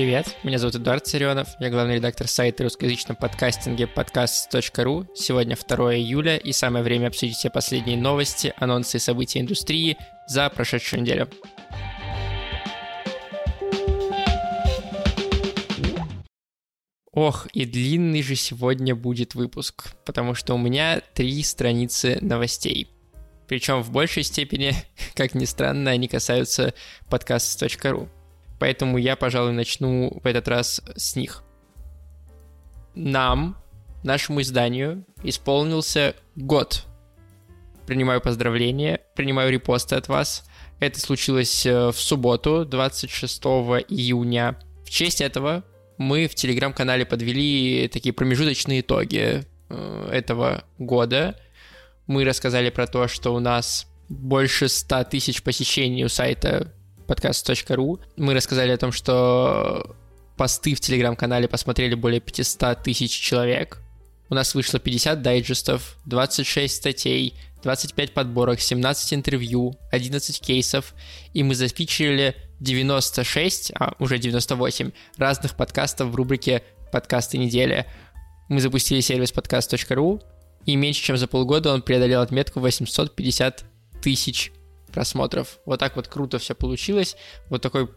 Привет, меня зовут Эдуард Царенов, я главный редактор сайта русскоязычном подкастинге подкаст.ру. Сегодня 2 июля и самое время обсудить все последние новости, анонсы и события индустрии за прошедшую неделю. Ох, и длинный же сегодня будет выпуск, потому что у меня три страницы новостей. Причем в большей степени, как ни странно, они касаются подкаст.ру поэтому я, пожалуй, начну в этот раз с них. Нам, нашему изданию, исполнился год. Принимаю поздравления, принимаю репосты от вас. Это случилось э, в субботу, 26 июня. В честь этого мы в телеграм-канале подвели такие промежуточные итоги э, этого года. Мы рассказали про то, что у нас больше 100 тысяч посещений у сайта подкаст.ру. Мы рассказали о том, что посты в телеграм-канале посмотрели более 500 тысяч человек. У нас вышло 50 дайджестов, 26 статей, 25 подборок, 17 интервью, 11 кейсов, и мы зафичерили 96, а уже 98 разных подкастов в рубрике «Подкасты недели». Мы запустили сервис подкаст.ру, и меньше чем за полгода он преодолел отметку 850 тысяч просмотров. Вот так вот круто все получилось. Вот такой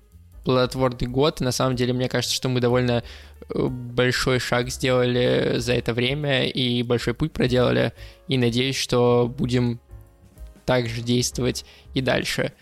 плодотворный год. На самом деле, мне кажется, что мы довольно э, большой шаг сделали за это время и большой путь проделали. И надеюсь, что будем также действовать и дальше.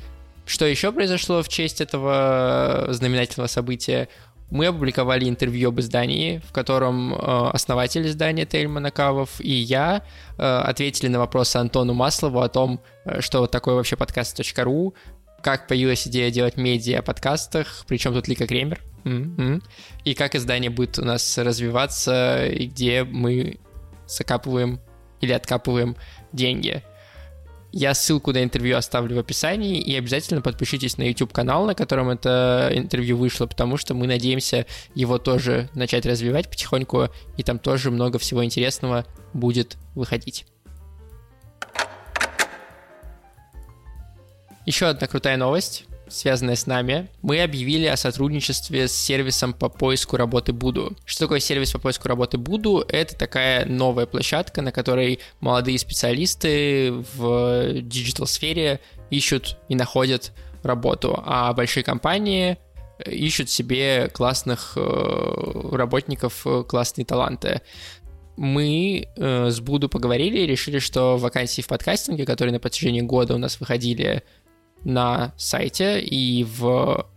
Что еще произошло в честь этого знаменательного события? Мы опубликовали интервью об издании, в котором э, основатель издания Тельман Акавов и я э, ответили на вопросы Антону Маслову о том, э, что такое вообще подкаст.ру, как появилась идея делать медиа о подкастах, причем тут Лика Кремер, mm-hmm. и как издание будет у нас развиваться, и где мы закапываем или откапываем деньги. Я ссылку на интервью оставлю в описании, и обязательно подпишитесь на YouTube-канал, на котором это интервью вышло, потому что мы надеемся его тоже начать развивать потихоньку, и там тоже много всего интересного будет выходить. Еще одна крутая новость связанная с нами, мы объявили о сотрудничестве с сервисом по поиску работы Буду. Что такое сервис по поиску работы Буду? Это такая новая площадка, на которой молодые специалисты в digital-сфере ищут и находят работу, а большие компании ищут себе классных э, работников, классные таланты мы э, с Буду поговорили и решили, что вакансии в подкастинге, которые на протяжении года у нас выходили на сайте и в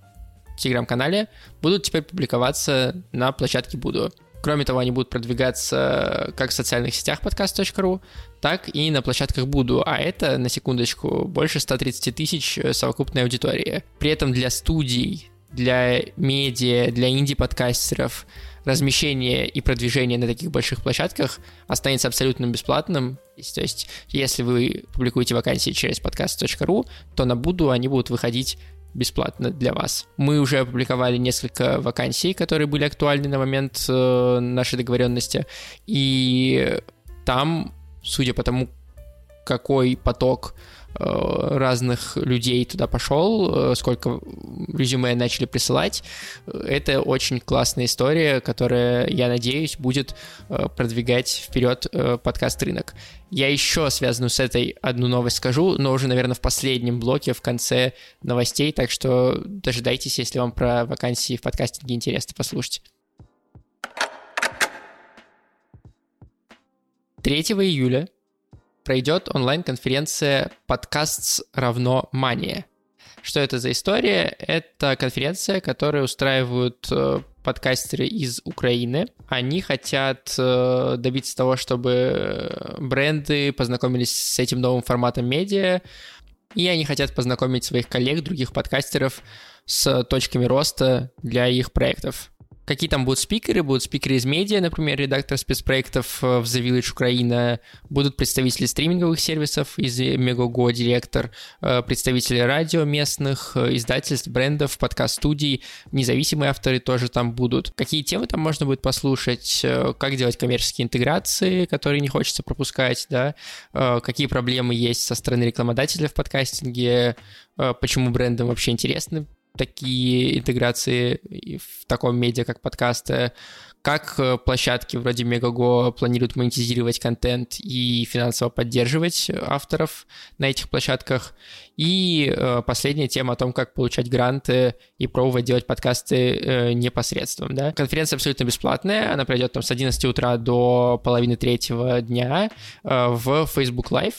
телеграм-канале будут теперь публиковаться на площадке Буду. Кроме того, они будут продвигаться как в социальных сетях подкаст.ру, так и на площадках Буду, а это, на секундочку, больше 130 тысяч совокупной аудитории. При этом для студий, для медиа, для инди-подкастеров – размещение и продвижение на таких больших площадках останется абсолютно бесплатным. То есть, если вы публикуете вакансии через подкаст.ру, то на Буду они будут выходить бесплатно для вас. Мы уже опубликовали несколько вакансий, которые были актуальны на момент э, нашей договоренности, и там, судя по тому, какой поток разных людей туда пошел, э, сколько резюме начали присылать. Это очень классная история, которая, я надеюсь, будет э, продвигать вперед подкаст рынок. Я еще связанную с этой одну новость скажу, но уже, наверное, в последнем блоке, в конце новостей, так что дожидайтесь, если вам про вакансии в подкастинге интересно послушать. 3 июля пройдет онлайн-конференция «Подкаст равно мания». Что это за история? Это конференция, которую устраивают э, подкастеры из Украины. Они хотят э, добиться того, чтобы бренды познакомились с этим новым форматом медиа, и они хотят познакомить своих коллег, других подкастеров с точками роста для их проектов. Какие там будут спикеры? Будут спикеры из медиа, например, редактор спецпроектов э, в The Village Украина, будут представители стриминговых сервисов из Megogo, директор, э, представители радио местных, э, издательств, брендов, подкаст-студий, независимые авторы тоже там будут. Какие темы там можно будет послушать? Как делать коммерческие интеграции, которые не хочется пропускать, да? Какие проблемы есть со стороны рекламодателя в подкастинге? Почему брендам вообще интересны такие интеграции в таком медиа, как подкасты, как э, площадки вроде Мегаго планируют монетизировать контент и финансово поддерживать авторов на этих площадках. И э, последняя тема о том, как получать гранты и пробовать делать подкасты э, непосредством. Да? Конференция абсолютно бесплатная, она пройдет там с 11 утра до половины третьего дня в Facebook Live.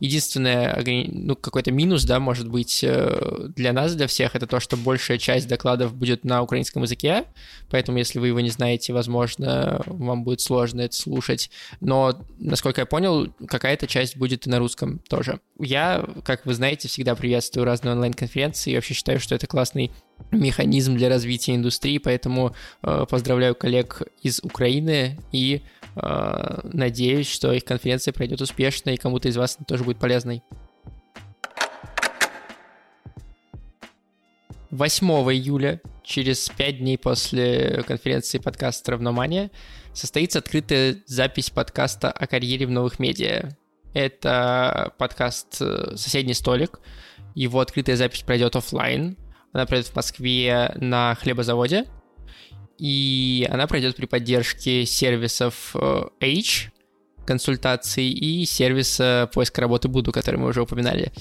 Единственное, ну, какой-то минус, да, может быть, э, для нас, для всех, это то, что большая часть докладов будет на украинском языке, поэтому, если вы его не знаете, возможно, вам будет сложно это слушать, но, насколько я понял, какая-то часть будет и на русском тоже. Я, как вы знаете, всегда приветствую разные онлайн-конференции и вообще считаю, что это классный механизм для развития индустрии, поэтому э, поздравляю коллег из Украины и надеюсь, что их конференция пройдет успешно и кому-то из вас тоже будет полезной. 8 июля, через 5 дней после конференции подкаста «Равномания», состоится открытая запись подкаста о карьере в новых медиа. Это подкаст э, «Соседний столик». Его открытая запись пройдет офлайн. Она пройдет в Москве на хлебозаводе. И она пройдет при поддержке сервисов э, H, консультаций и сервиса поиска работы Буду, который мы уже упоминали.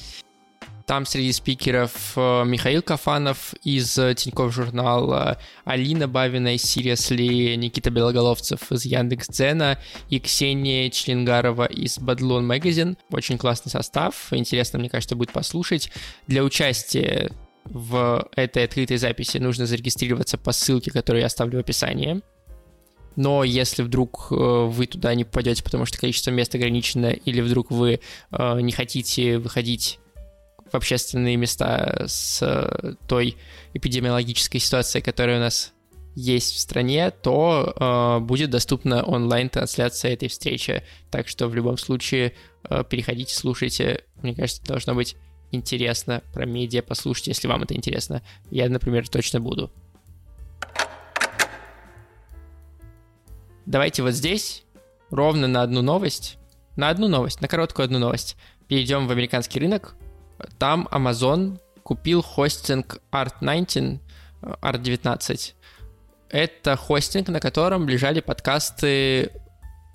Там среди спикеров э, Михаил Кафанов из Тинькофф журнала, Алина Бавина из Seriously, Никита Белоголовцев из Яндекс.Дзена и Ксения Членгарова из Бадлон Magazine. Очень классный состав, интересно, мне кажется, будет послушать. Для участия в этой открытой записи нужно зарегистрироваться по ссылке, которую я оставлю в описании. Но если вдруг э, вы туда не попадете, потому что количество мест ограничено, или вдруг вы э, не хотите выходить в общественные места с э, той эпидемиологической ситуацией, которая у нас есть в стране, то будет доступна онлайн-трансляция этой встречи. Так что в любом случае переходите, слушайте. Мне кажется, должно быть интересно про медиа послушать, если вам это интересно. Я, например, точно буду. Давайте вот здесь ровно на одну новость, на одну новость, на короткую одну новость, перейдем в американский рынок. Там Amazon купил хостинг Art19, Art19. Это хостинг, на котором лежали подкасты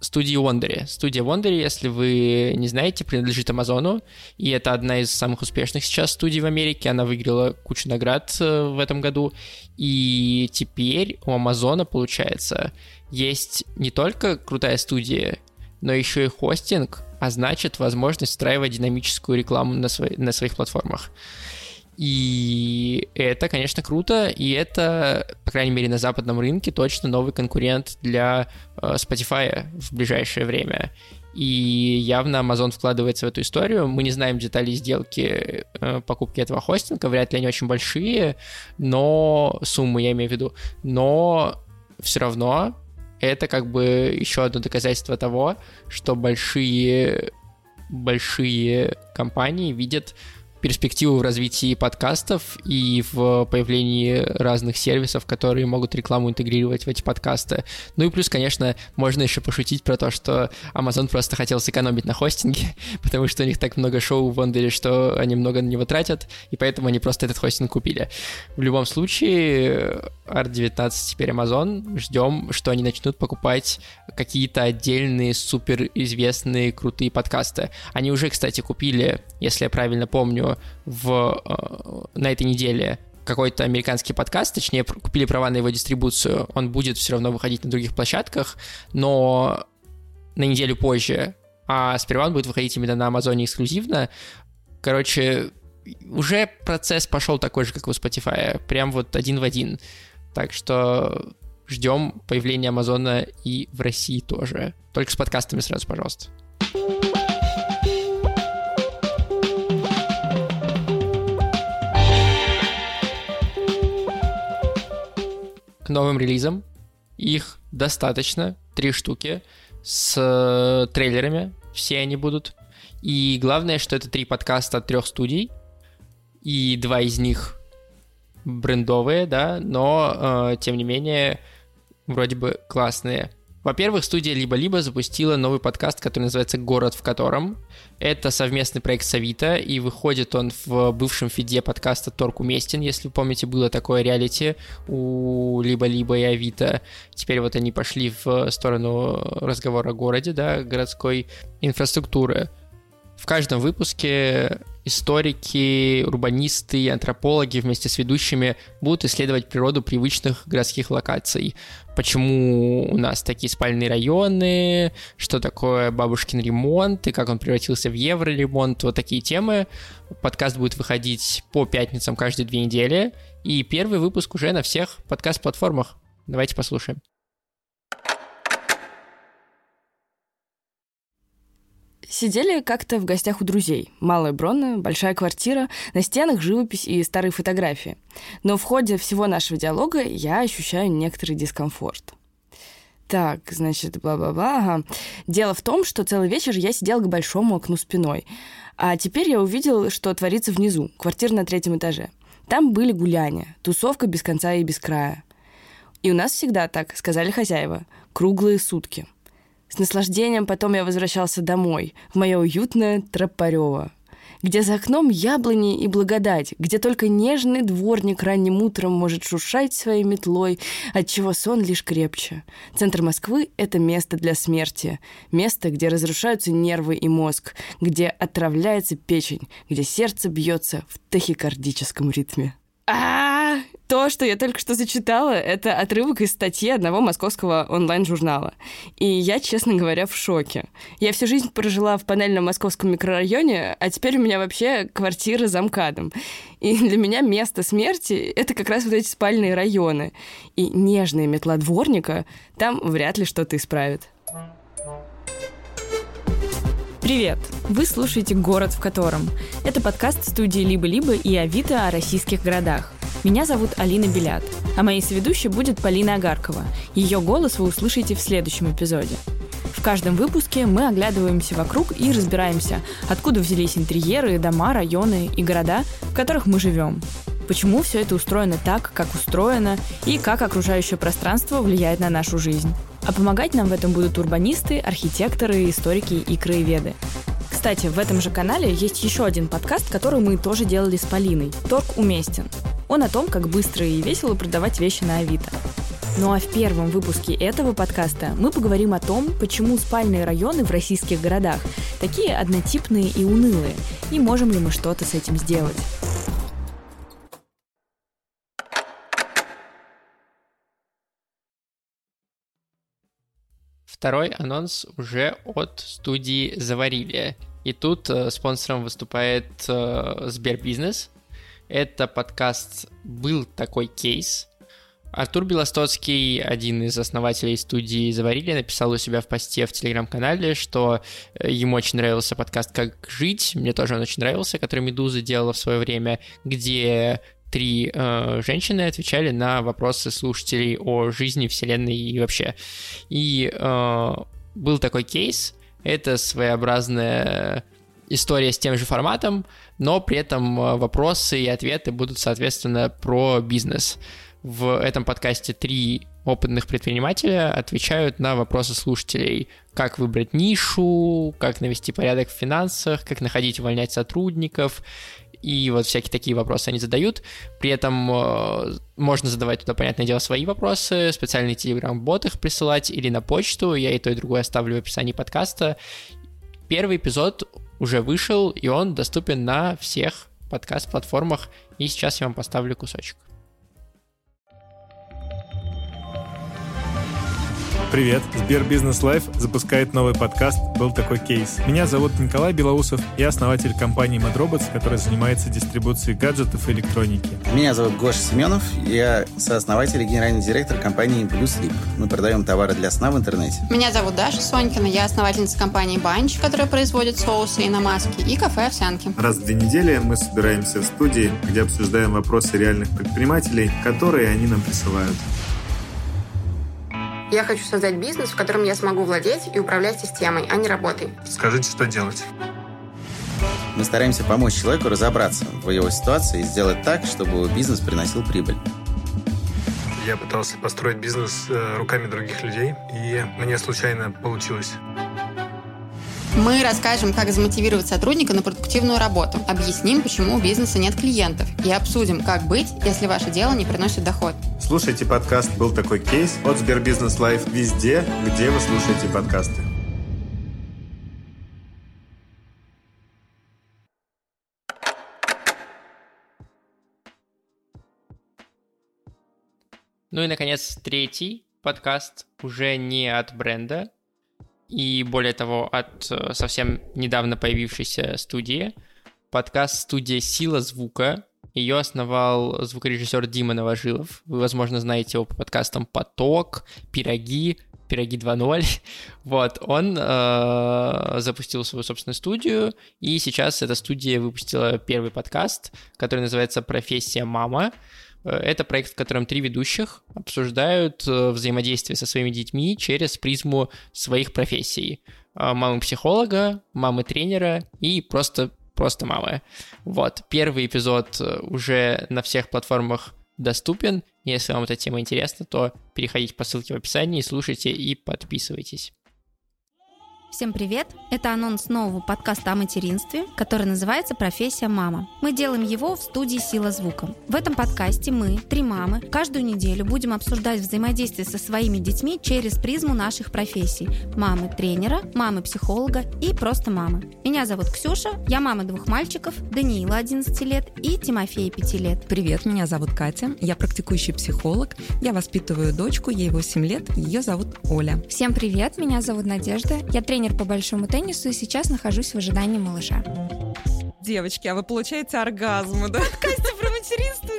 студии Wondery. Студия Wondery, если вы не знаете, принадлежит Амазону, и это одна из самых успешных сейчас студий в Америке. Она выиграла кучу наград э, в этом году. И теперь у Амазона, получается, есть не только крутая студия, но еще и хостинг, а значит возможность встраивать динамическую рекламу на, свои, на своих платформах. И это, конечно, круто, и это, по крайней мере, на западном рынке точно новый конкурент для э, Spotify в ближайшее время. И явно Amazon вкладывается в эту историю. Мы не знаем деталей сделки э, покупки этого хостинга, вряд ли они очень большие, но суммы я имею в виду. Но все равно это как бы еще одно доказательство того, что большие большие компании видят перспективу в развитии подкастов и в появлении разных сервисов, которые могут рекламу интегрировать в эти подкасты. Ну и плюс, конечно, можно еще пошутить про то, что Amazon просто хотел сэкономить на хостинге, потому что у них так много шоу в Вондере, что они много на него тратят, и поэтому они просто этот хостинг купили. В любом случае, R19 теперь Amazon, ждем, что они начнут покупать какие-то отдельные суперизвестные крутые подкасты. Они уже, кстати, купили, если я правильно помню, в, э, на этой неделе какой-то американский подкаст, точнее, купили права на его дистрибуцию, он будет все равно выходить на других площадках, но на неделю позже, а сперва он будет выходить именно на Амазоне эксклюзивно. Короче, уже процесс пошел такой же, как у Spotify, прям вот один в один. Так что ждем появления Амазона и в России тоже. Только с подкастами сразу, пожалуйста. Новым релизам. Их достаточно, три штуки, с э, трейлерами, все они будут. И главное, что это три подкаста от трех студий, и два из них брендовые, да, но, э, тем не менее, вроде бы классные. Во-первых, студия «Либо-либо» запустила новый подкаст, который называется «Город в котором». Это совместный проект с Авито, и выходит он в бывшем фиде подкаста «Торг уместен». Если вы помните, было такое реалити у «Либо-либо» и Авито. Теперь вот они пошли в сторону разговора о городе, да, городской инфраструктуры. В каждом выпуске историки, урбанисты, антропологи вместе с ведущими будут исследовать природу привычных городских локаций. Почему у нас такие спальные районы, что такое бабушкин ремонт и как он превратился в евроремонт, вот такие темы. Подкаст будет выходить по пятницам каждые две недели, и первый выпуск уже на всех подкаст-платформах. Давайте послушаем. Сидели как-то в гостях у друзей. Малая Бронна, большая квартира, на стенах живопись и старые фотографии. Но в ходе всего нашего диалога я ощущаю некоторый дискомфорт. Так, значит, бла-бла-бла. Ага. Дело в том, что целый вечер я сидел к большому окну спиной. А теперь я увидел, что творится внизу, квартира на третьем этаже. Там были гуляния, тусовка без конца и без края. И у нас всегда так, сказали хозяева, круглые сутки – с наслаждением потом я возвращался домой, в мое уютное Тропарево, где за окном яблони и благодать, где только нежный дворник ранним утром может шуршать своей метлой, отчего сон лишь крепче. Центр Москвы — это место для смерти, место, где разрушаются нервы и мозг, где отравляется печень, где сердце бьется в тахикардическом ритме. А, то, что я только что зачитала, это отрывок из статьи одного московского онлайн-журнала. И я, честно говоря, в шоке. Я всю жизнь прожила в панельном московском микрорайоне, а теперь у меня вообще квартира за МКАДом. И для меня место смерти — это как раз вот эти спальные районы. И нежная метла дворника там вряд ли что-то исправит. Привет! Вы слушаете «Город в котором». Это подкаст студии «Либо-либо» и «Авито» о российских городах. Меня зовут Алина Белят, а моей соведущей будет Полина Агаркова. Ее голос вы услышите в следующем эпизоде. В каждом выпуске мы оглядываемся вокруг и разбираемся, откуда взялись интерьеры, дома, районы и города, в которых мы живем. Почему все это устроено так, как устроено, и как окружающее пространство влияет на нашу жизнь. А помогать нам в этом будут урбанисты, архитекторы, историки и краеведы. Кстати, в этом же канале есть еще один подкаст, который мы тоже делали с Полиной. «Торг уместен». Он о том, как быстро и весело продавать вещи на Авито. Ну а в первом выпуске этого подкаста мы поговорим о том, почему спальные районы в российских городах такие однотипные и унылые, и можем ли мы что-то с этим сделать. Второй анонс уже от студии «Заварили». И тут э, спонсором выступает э, Сбербизнес. Это подкаст «Был такой кейс». Артур Белостоцкий, один из основателей студии «Заварили», написал у себя в посте в Телеграм-канале, что э, ему очень нравился подкаст «Как жить», мне тоже он очень нравился, который «Медуза» делала в свое время, где три э, женщины отвечали на вопросы слушателей о жизни, вселенной и вообще. И э, был такой кейс, это своеобразная история с тем же форматом, но при этом э, вопросы и ответы будут, соответственно, про бизнес. В этом подкасте три опытных предпринимателя отвечают на вопросы слушателей. Как выбрать нишу, как навести порядок в финансах, как находить и увольнять сотрудников и вот всякие такие вопросы они задают. При этом э, можно задавать туда, понятное дело, свои вопросы, специальный телеграм-бот их присылать или на почту, я и то, и другое оставлю в описании подкаста. Первый эпизод уже вышел, и он доступен на всех подкаст-платформах, и сейчас я вам поставлю кусочек. Привет! Сбер Бизнес Live запускает новый подкаст «Был такой кейс». Меня зовут Николай Белоусов, я основатель компании MadRobots, которая занимается дистрибуцией гаджетов и электроники. Меня зовут Гоша Семенов, я сооснователь и генеральный директор компании Blue Sleep. Мы продаем товары для сна в интернете. Меня зовут Даша Сонькина, я основательница компании Банч, которая производит соусы и намазки, и кафе «Овсянки». Раз в две недели мы собираемся в студии, где обсуждаем вопросы реальных предпринимателей, которые они нам присылают. Я хочу создать бизнес, в котором я смогу владеть и управлять системой, а не работой. Скажите, что делать? Мы стараемся помочь человеку разобраться в его ситуации и сделать так, чтобы бизнес приносил прибыль. Я пытался построить бизнес э, руками других людей, и мне случайно получилось. Мы расскажем, как замотивировать сотрудника на продуктивную работу, объясним, почему у бизнеса нет клиентов, и обсудим, как быть, если ваше дело не приносит доход. Слушайте подкаст «Был такой кейс» от Сбербизнес Live везде, где вы слушаете подкасты. Ну и, наконец, третий подкаст уже не от бренда, и более того, от э, совсем недавно появившейся студии. Подкаст студия «Сила звука». Ее основал звукорежиссер Дима Новожилов. Вы, возможно, знаете его по подкастам «Поток», «Пироги», «Пироги 2.0». Вот, он э, запустил свою собственную студию, и сейчас эта студия выпустила первый подкаст, который называется «Профессия мама». Э, это проект, в котором три ведущих обсуждают э, взаимодействие со своими детьми через призму своих профессий. Э, мамы психолога, мамы тренера и просто, просто мамы. Вот, первый эпизод уже на всех платформах доступен. Если вам эта тема интересна, то переходите по ссылке в описании, слушайте и подписывайтесь. Всем привет! Это анонс нового подкаста о материнстве, который называется «Профессия мама». Мы делаем его в студии «Сила звука». В этом подкасте мы, три мамы, каждую неделю будем обсуждать взаимодействие со своими детьми через призму наших профессий. Мамы тренера, мамы психолога и просто мамы. Меня зовут Ксюша, я мама двух мальчиков, Даниила 11 лет и Тимофея 5 лет. Привет, меня зовут Катя, я практикующий психолог, я воспитываю дочку, ей 8 лет, ее зовут Оля. Всем привет, меня зовут Надежда, я тренер тренер по большому теннису и сейчас нахожусь в ожидании малыша. Девочки, а вы получаете оргазмы, да? Подкасте про материнство,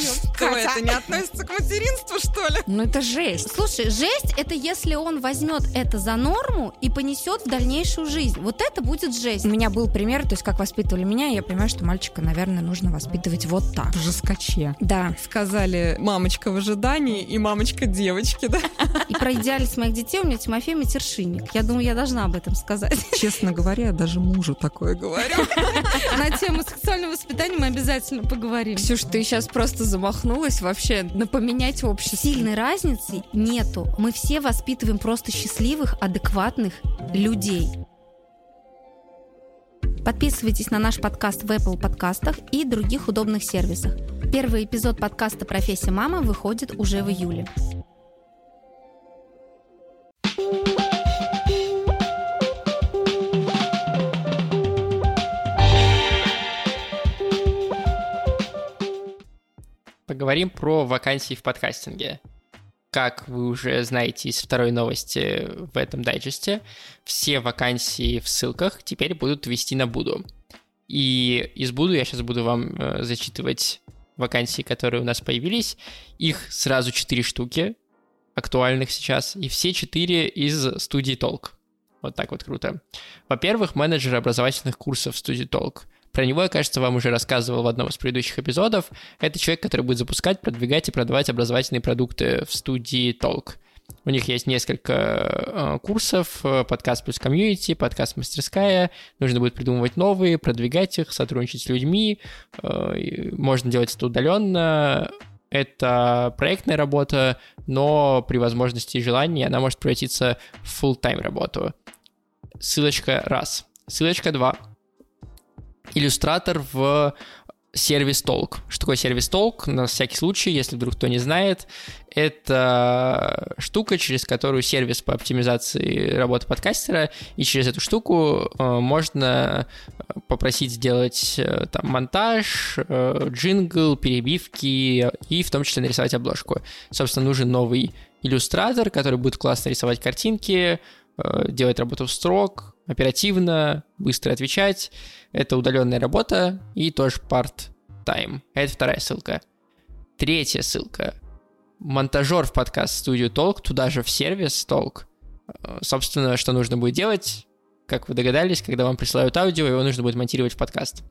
Что это, не относится к материнству, что ли? Ну это жесть. Слушай, жесть это если он возьмет это за норму и понесет в дальнейшую жизнь. Вот это будет жесть. У меня был пример, то есть как воспитывали меня, и я понимаю, что мальчика, наверное, нужно воспитывать вот так. В жескоче. Да. Сказали мамочка в ожидании и мамочка девочки, да? И про идеальность моих детей у меня Тимофей матершинник. Я думаю, я должна об этом сказать. Честно говоря, я даже мужу такое говорю. На тему сексуального воспитания мы обязательно поговорим. Ксюш, ты сейчас просто замахнулась вообще на поменять общество. Сильной разницы нету. Мы все воспитываем просто счастливых, адекватных людей. Подписывайтесь на наш подкаст в Apple подкастах и других удобных сервисах. Первый эпизод подкаста «Профессия мама» выходит уже в июле. Поговорим про вакансии в подкастинге. Как вы уже знаете из второй новости в этом дайджесте, все вакансии в ссылках теперь будут вести на Буду. И из Буду я сейчас буду вам э, зачитывать вакансии, которые у нас появились. Их сразу четыре штуки актуальных сейчас, и все четыре из студии Толк. Вот так вот круто. Во-первых, менеджер образовательных курсов студии Толк. Про него я, кажется, вам уже рассказывал в одном из предыдущих эпизодов. Это человек, который будет запускать, продвигать и продавать образовательные продукты в студии Толк. У них есть несколько э, курсов, э, подкаст плюс комьюнити, подкаст мастерская. Нужно будет придумывать новые, продвигать их, сотрудничать с людьми. Э, можно делать это удаленно. Это проектная работа, но при возможности и желании она может превратиться в full-time работу. Ссылочка раз. Ссылочка два иллюстратор в сервис Толк. Что такое сервис Толк? На всякий случай, если вдруг кто не знает, это штука, через которую сервис по оптимизации работы подкастера, и через эту штуку э, можно попросить сделать э, там монтаж, э, джингл, перебивки и в том числе нарисовать обложку. Собственно, нужен новый иллюстратор, который будет классно рисовать картинки, э, делать работу в строк, оперативно, быстро отвечать. Это удаленная работа и тоже part-time. Это вторая ссылка. Третья ссылка. Монтажер в подкаст студию Толк, туда же в сервис Толк. Э, собственно, что нужно будет делать, как вы догадались, когда вам присылают аудио, его нужно будет монтировать в подкаст.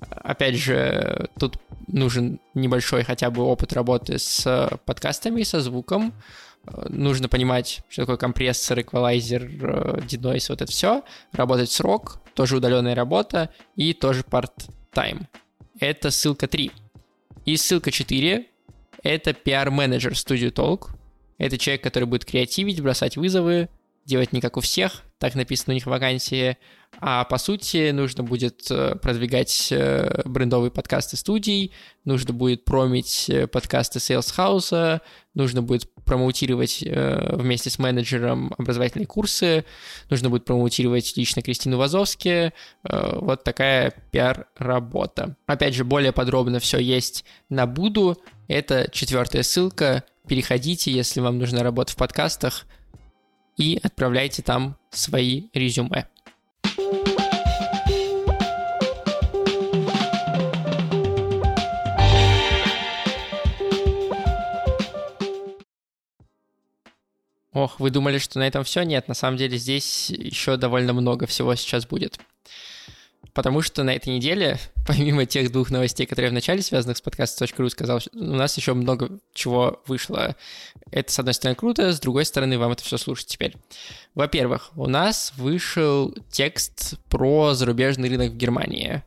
Опять же, тут нужен небольшой хотя бы опыт работы с подкастами, со звуком, нужно понимать, что такое компрессор, эквалайзер, denoise, вот это все, работать срок, тоже удаленная работа и тоже part-time. Это ссылка 3. И ссылка 4 Это пиар-менеджер студию Толк. Это человек, который будет креативить, бросать вызовы, делать не как у всех, так написано у них в вакансии, а по сути нужно будет э, продвигать э, брендовые подкасты студий, нужно будет промить э, подкасты Sales House, нужно будет промоутировать вместе с менеджером образовательные курсы, нужно будет промоутировать лично Кристину Вазовски. Вот такая пиар-работа. Опять же, более подробно все есть на Буду. Это четвертая ссылка. Переходите, если вам нужна работа в подкастах – и отправляйте там свои резюме. Ох, вы думали, что на этом все? Нет, на самом деле здесь еще довольно много всего сейчас будет потому что на этой неделе, помимо тех двух новостей, которые в начале связанных с подкастом.ру, сказал, у нас еще много чего вышло. Это, с одной стороны, круто, с другой стороны, вам это все слушать теперь. Во-первых, у нас вышел текст про зарубежный рынок в Германии.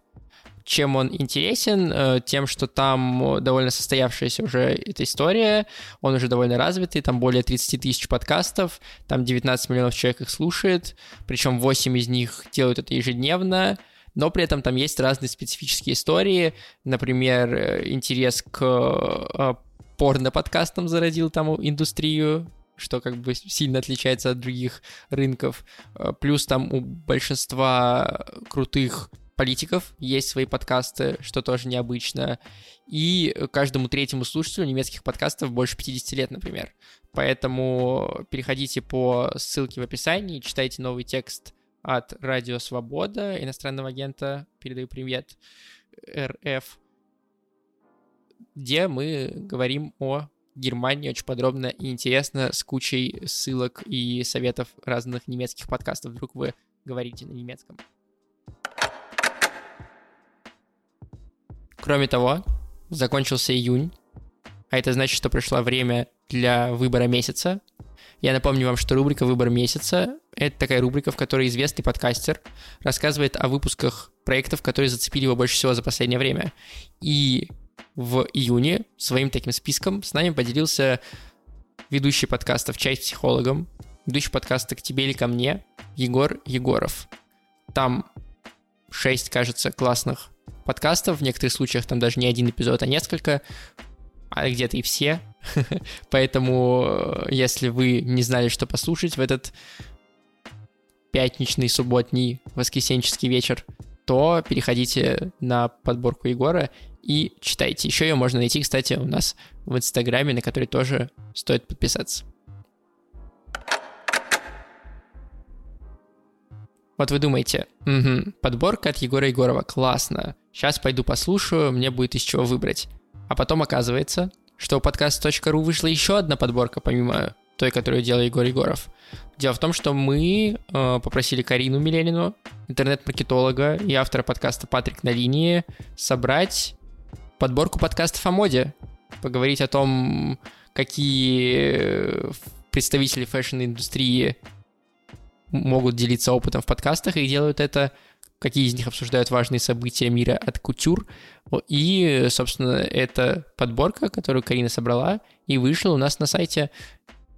Чем он интересен? Э, тем, что там довольно состоявшаяся уже эта история, он уже довольно развитый, там более 30 тысяч подкастов, там 19 миллионов человек их слушает, причем 8 из них делают это ежедневно, но при этом там есть разные специфические истории, например, э, интерес к э, порно-подкастам зародил там индустрию, что как бы сильно отличается от других рынков. Э, плюс там у большинства крутых политиков есть свои подкасты, что тоже необычно. И каждому третьему слушателю немецких подкастов больше 50 лет, например. Поэтому переходите по ссылке в описании, читайте новый текст от Радио Свобода, иностранного агента, передаю привет, РФ, где мы говорим о Германии очень подробно и интересно, с кучей ссылок и советов разных немецких подкастов. Вдруг вы говорите на немецком. Кроме того, закончился июнь, а это значит, что пришло время для выбора месяца. Я напомню вам, что рубрика «Выбор месяца» — это такая рубрика, в которой известный подкастер рассказывает о выпусках проектов, которые зацепили его больше всего за последнее время. И в июне своим таким списком с нами поделился ведущий подкастов «Чай с психологом», ведущий подкаста «К тебе или ко мне» Егор Егоров. Там шесть, кажется, классных подкастов, в некоторых случаях там даже не один эпизод, а несколько, а где-то и все. Поэтому, э, если вы не знали, что послушать в этот пятничный, субботний, воскресенческий вечер, то переходите на подборку Егора и читайте. Еще ее можно найти, кстати, у нас в Инстаграме, на который тоже стоит подписаться. Вот вы думаете, угу, подборка от Егора Егорова, классно. Сейчас пойду послушаю, мне будет из чего выбрать. А потом оказывается, что у подкаст.ру вышла еще одна подборка, помимо той, которую делал Егор Егоров. Дело в том, что мы э, попросили Карину Миленину, интернет-маркетолога и автора подкаста «Патрик на линии», собрать подборку подкастов о моде, поговорить о том, какие представители fashion-индустрии могут делиться опытом в подкастах и делают это какие из них обсуждают важные события мира от кутюр. И, собственно, это подборка, которую Карина собрала и вышла у нас на сайте.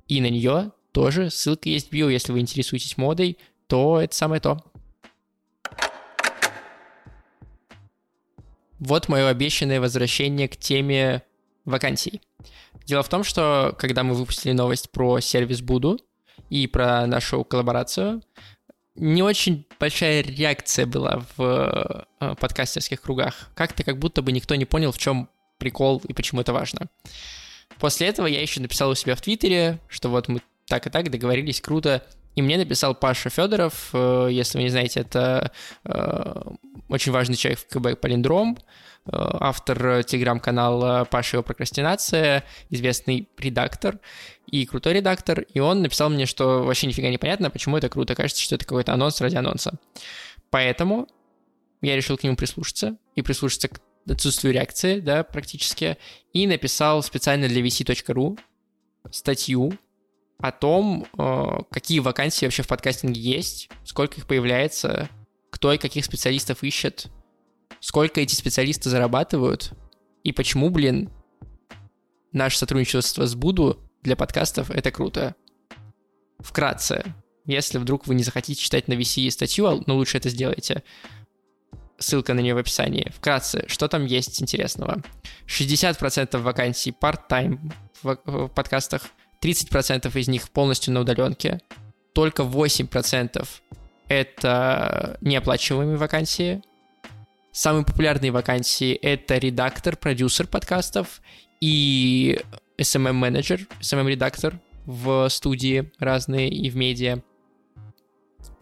И на нее тоже ссылка есть в био. Если вы интересуетесь модой, то это самое то. Вот мое обещанное возвращение к теме вакансий. Дело в том, что когда мы выпустили новость про сервис Буду и про нашу коллаборацию, не очень большая реакция была в э, подкастерских кругах. Как-то как будто бы никто не понял, в чем прикол и почему это важно. После этого я еще написал у себя в Твиттере, что вот мы так и так договорились, круто. И мне написал Паша Федоров, э, если вы не знаете, это э, очень важный человек в КБ Полиндром, автор телеграм-канала Паша его прокрастинация, известный редактор и крутой редактор, и он написал мне, что вообще нифига не понятно, почему это круто, кажется, что это какой-то анонс ради анонса. Поэтому я решил к нему прислушаться и прислушаться к отсутствию реакции, да, практически, и написал специально для vc.ru статью о том, э, какие вакансии вообще в подкастинге есть, сколько их появляется, кто и каких специалистов ищет, сколько эти специалисты зарабатывают, и почему, блин, наше сотрудничество с Буду для подкастов — это круто. Вкратце, если вдруг вы не захотите читать на VC статью, но лучше это сделайте, ссылка на нее в описании. Вкратце, что там есть интересного? 60% вакансий part-time в подкастах, 30% из них полностью на удаленке, только 8% это неоплачиваемые вакансии. Самые популярные вакансии — это редактор, продюсер подкастов и SMM-менеджер, SMM-редактор в студии разные и в медиа.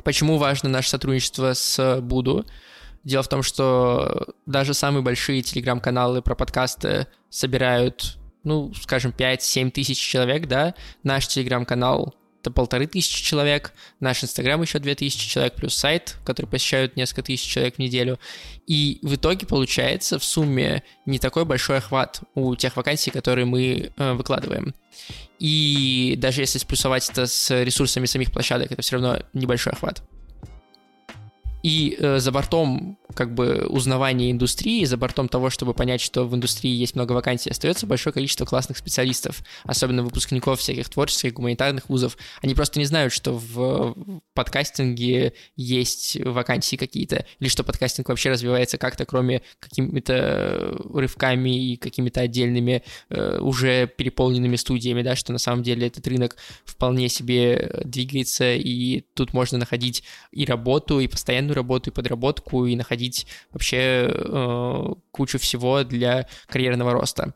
Почему важно наше сотрудничество с Буду? Дело в том, что даже самые большие телеграм-каналы про подкасты собирают, ну, скажем, 5-7 тысяч человек, да. Наш телеграм-канал полторы тысячи человек, наш Инстаграм еще две тысячи человек, плюс сайт, который посещают несколько тысяч человек в неделю. И в итоге получается в сумме не такой большой охват у тех вакансий, которые мы э, выкладываем. И даже если сплюсовать это с ресурсами самих площадок, это все равно небольшой охват. И э, за бортом как бы узнавания индустрии, за бортом того, чтобы понять, что в индустрии есть много вакансий, остается большое количество классных специалистов, особенно выпускников всяких творческих, гуманитарных вузов. Они просто не знают, что в подкастинге есть вакансии какие-то, или что подкастинг вообще развивается как-то, кроме какими-то рывками и какими-то отдельными э, уже переполненными студиями, да, что на самом деле этот рынок вполне себе двигается, и тут можно находить и работу, и постоянную работу, и подработку, и находить вообще э, кучу всего для карьерного роста.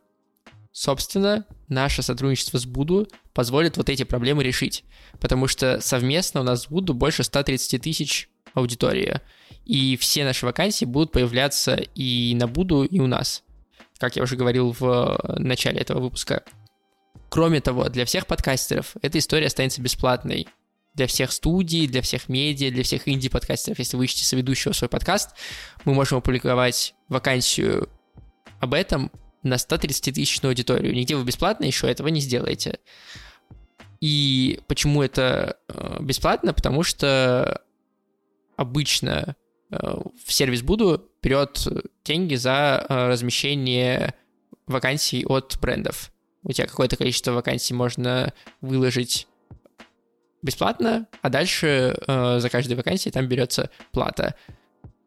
Собственно, наше сотрудничество с Буду позволит вот эти проблемы решить, потому что совместно у нас с Буду больше 130 тысяч аудитории, и все наши вакансии будут появляться и на Буду, и у нас, как я уже говорил в начале этого выпуска. Кроме того, для всех подкастеров эта история останется бесплатной, для всех студий, для всех медиа, для всех инди-подкастеров. Если вы ищете соведущего свой подкаст, мы можем опубликовать вакансию об этом на 130-тысячную аудиторию. Нигде вы бесплатно еще этого не сделаете. И почему это э, бесплатно? Потому что обычно э, в сервис Буду берет деньги за э, размещение вакансий от брендов. У тебя какое-то количество вакансий можно выложить бесплатно, а дальше э, за каждую вакансию там берется плата.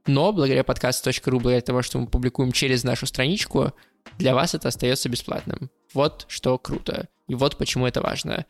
Но благодаря подкаст.ру, благодаря того, что мы публикуем через нашу страничку, для вас это остается бесплатным. Вот что круто. И вот почему это важно.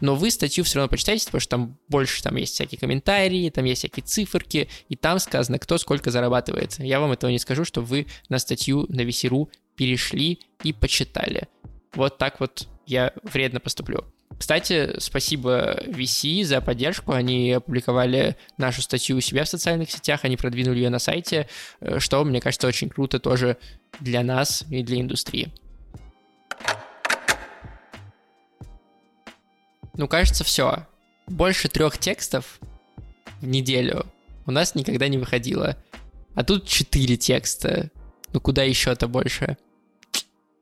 Но вы статью все равно почитайте, потому что там больше там есть всякие комментарии, там есть всякие циферки, и там сказано, кто сколько зарабатывает. Я вам этого не скажу, чтобы вы на статью на VC.ru перешли и почитали. Вот так вот я вредно поступлю. Кстати, спасибо VC за поддержку. Они опубликовали нашу статью у себя в социальных сетях, они продвинули ее на сайте, э, что, мне кажется, очень круто тоже для нас и для индустрии. Ну, кажется, все. Больше трех текстов в неделю у нас никогда не выходило. А тут четыре текста. Ну, куда еще-то больше?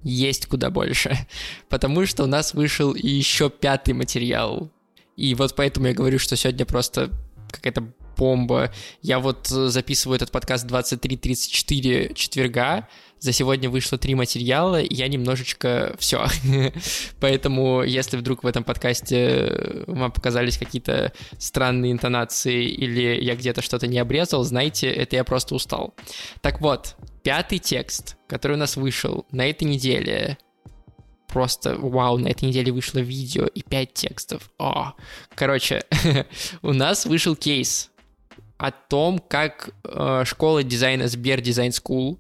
Есть куда больше, потому что у нас вышел еще пятый материал. И вот поэтому я говорю, что сегодня просто какая-то бомба. Я вот записываю этот подкаст 23.34 четверга, за сегодня вышло три материала, и я немножечко все. Поэтому, если вдруг в этом подкасте вам показались какие-то странные интонации или я где-то что-то не обрезал, знайте, это я просто устал. Так вот, пятый текст, который у нас вышел на этой неделе, просто вау, на этой неделе вышло видео и пять текстов. О, короче, у нас вышел кейс о том, как э, школа дизайна Сбер Design School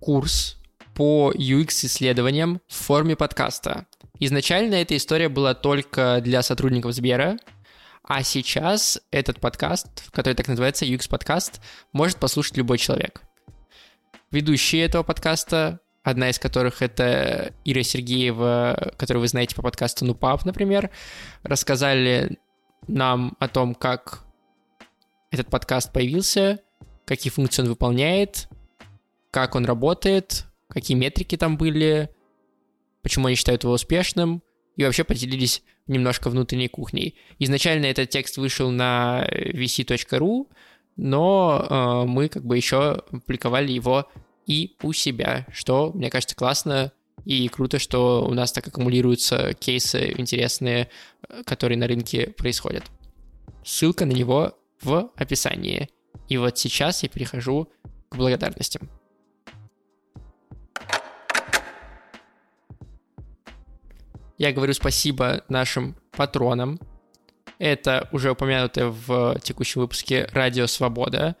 курс по UX-исследованиям в форме подкаста. Изначально эта история была только для сотрудников Сбера, а сейчас этот подкаст, который так называется UX-подкаст, может послушать любой человек. Ведущие этого подкаста, одна из которых это Ира Сергеева, которую вы знаете по подкасту «Ну, например, рассказали нам о том, как этот подкаст появился, какие функции он выполняет, как он работает, какие метрики там были, почему они считают его успешным, и вообще поделились немножко внутренней кухней. Изначально этот текст вышел на vc.ru, но э, мы как бы еще публиковали его и у себя, что, мне кажется, классно И круто, что у нас так аккумулируются кейсы интересные, э, которые на рынке происходят. Ссылка на него в описании. И вот сейчас я перехожу к благодарностям. Я говорю спасибо нашим патронам. Это уже упомянутое в текущем выпуске «Радио Свобода».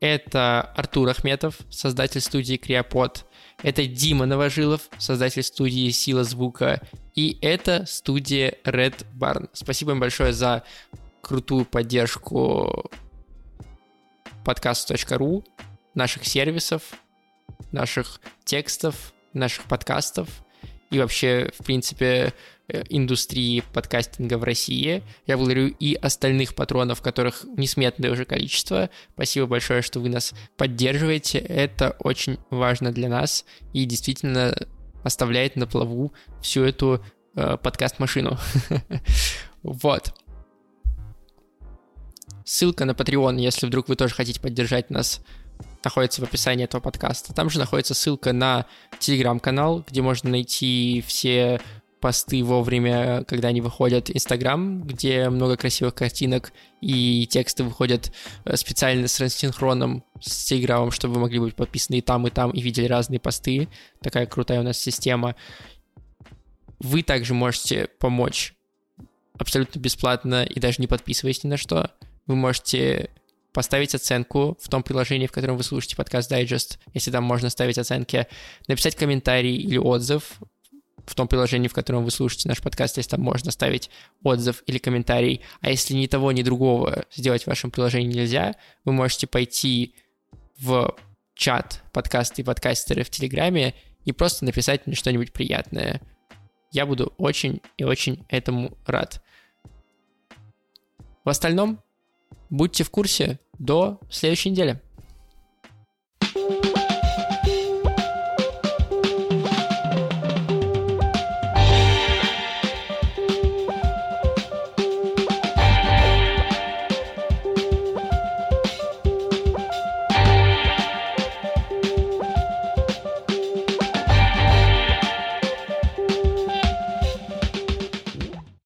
Это Артур Ахметов, создатель студии Криопод. Это Дима Новожилов, создатель студии Сила Звука. И это студия Red Barn. Спасибо им большое за крутую поддержку подкаст.ру, наших сервисов, наших текстов, наших подкастов и вообще, в принципе, индустрии подкастинга в России. Я благодарю и остальных патронов, которых несметное уже количество. Спасибо большое, что вы нас поддерживаете. Это очень важно для нас и действительно оставляет на плаву всю эту э, подкаст-машину. Вот. Ссылка на Patreon, если вдруг вы тоже хотите поддержать нас, находится в описании этого подкаста. Там же находится ссылка на телеграм-канал, где можно найти все посты вовремя, когда они выходят, Инстаграм, где много красивых картинок и тексты выходят э, специально с рассинхроном с Телеграмом, чтобы вы могли быть подписаны и там, и там, и видели разные посты. Такая крутая у нас система. Вы также можете помочь абсолютно бесплатно и даже не подписываясь ни на что вы можете поставить оценку в том приложении, в котором вы слушаете подкаст Digest, если там можно ставить оценки, написать комментарий или отзыв в том приложении, в котором вы слушаете наш подкаст, если там можно ставить отзыв или комментарий. А если ни того, ни другого сделать в вашем приложении нельзя, вы можете пойти в чат подкасты и подкастеры в Телеграме и просто написать мне что-нибудь приятное. Я буду очень и очень этому рад. В остальном, Будьте в курсе до следующей недели.